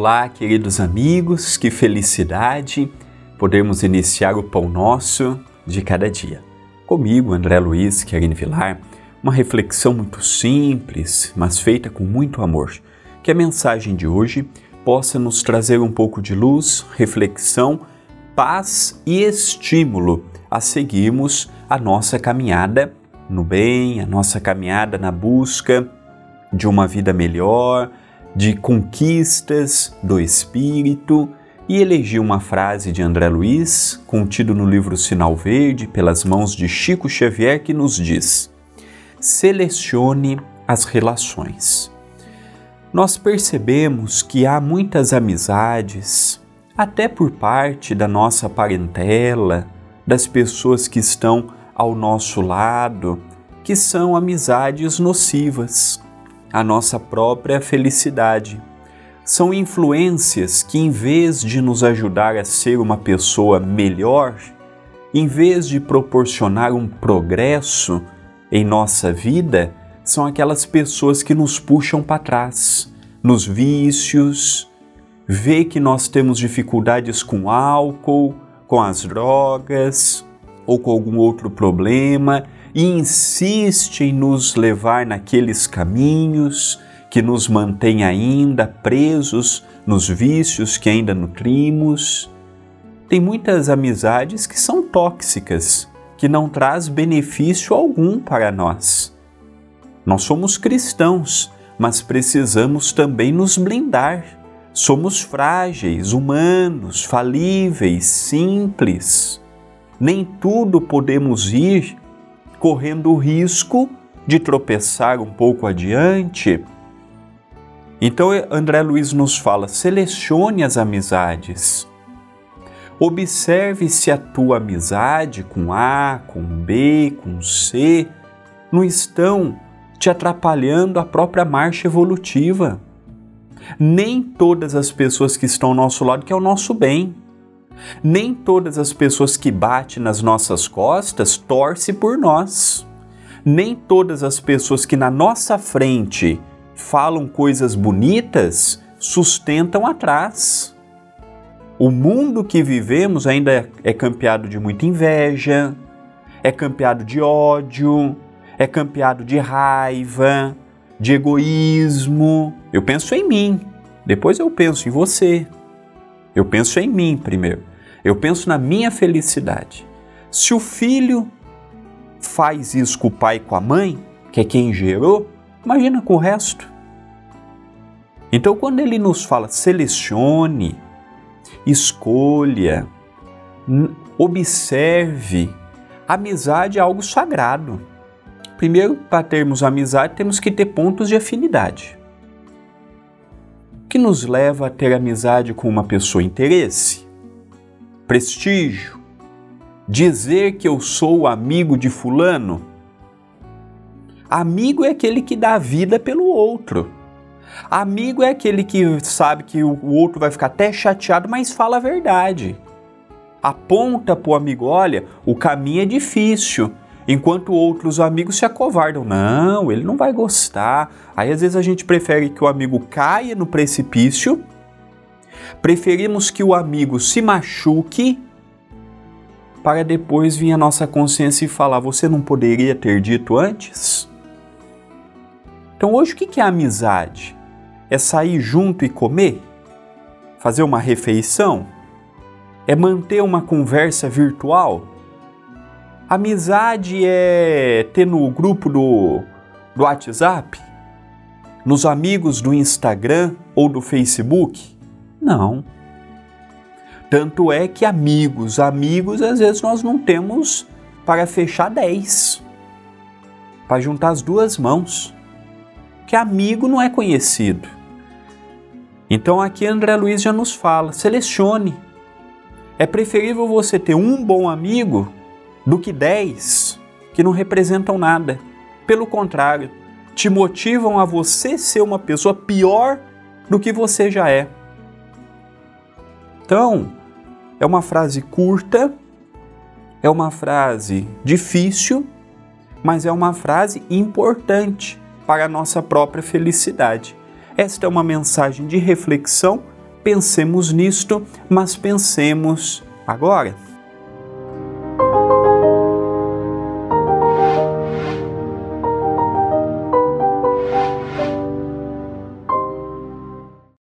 Olá, queridos amigos, que felicidade podermos iniciar o pão nosso de cada dia. Comigo, André Luiz Querine Vilar, uma reflexão muito simples, mas feita com muito amor. Que a mensagem de hoje possa nos trazer um pouco de luz, reflexão, paz e estímulo a seguirmos a nossa caminhada no bem, a nossa caminhada na busca de uma vida melhor, de conquistas do espírito e elegi uma frase de André Luiz, contido no livro Sinal Verde, pelas mãos de Chico Xavier, que nos diz: selecione as relações. Nós percebemos que há muitas amizades, até por parte da nossa parentela, das pessoas que estão ao nosso lado, que são amizades nocivas à nossa própria felicidade. São influências que, em vez de nos ajudar a ser uma pessoa melhor, em vez de proporcionar um progresso em nossa vida, são aquelas pessoas que nos puxam para trás, nos vícios, vê que nós temos dificuldades com álcool, com as drogas ou com algum outro problema e insiste em nos levar naqueles caminhos que nos mantém ainda presos nos vícios que ainda nutrimos. Tem muitas amizades que são tóxicas, que não traz benefício algum para nós. Nós somos cristãos, mas precisamos também nos blindar. Somos frágeis, humanos, falíveis, simples. Nem tudo podemos ir correndo o risco de tropeçar um pouco adiante. Então, André Luiz nos fala: selecione as amizades. Observe se a tua amizade com A, com B, com C não estão te atrapalhando a própria marcha evolutiva. Nem todas as pessoas que estão ao nosso lado querem o nosso bem. Nem todas as pessoas que batem nas nossas costas torcem por nós. Nem todas as pessoas que na nossa frente falam coisas bonitas sustentam atrás. O mundo que vivemos ainda é, campeado de muita inveja, é campeado de ódio, é campeado de raiva, de egoísmo. Eu penso em mim, depois eu penso em você. Eu penso em mim primeiro. Eu penso na minha felicidade. Se o filho faz isso com o pai e com a mãe, que é quem gerou, imagina com o resto. Então, quando ele nos fala selecione, escolha, observe, amizade é algo sagrado. Primeiro, para termos amizade, temos que ter pontos de afinidade. O que nos leva a ter amizade com uma pessoa? Interesse prestígio, dizer que eu sou amigo de Fulano. Amigo é aquele que dá vida pelo outro. Amigo é aquele que sabe que o outro vai ficar até chateado, mas fala a verdade. Aponta para o amigo: olha, o caminho é difícil. Enquanto outros amigos se acovardam. Não, ele não vai gostar. Aí às vezes a gente prefere que o amigo caia no precipício Preferimos que o amigo se machuque para depois vir a nossa consciência e falar: você não poderia ter dito antes? Então, hoje, o que é amizade? É sair junto e comer? Fazer uma refeição? É manter uma conversa virtual? Amizade é ter no grupo do, do WhatsApp? Nos amigos do Instagram ou do Facebook? Não. Tanto é que amigos, amigos, às vezes nós não temos para fechar dez, para juntar as duas mãos. Que amigo não é conhecido. Então aqui André Luiz já nos fala: selecione. É preferível você ter um bom amigo do que dez que não representam nada. Pelo contrário, te motivam a você ser uma pessoa pior do que você já é. Então, é uma frase curta, é uma frase difícil, mas é uma frase importante para a nossa própria felicidade. Esta é uma mensagem de reflexão Pensemos nisto, mas pensemos agora.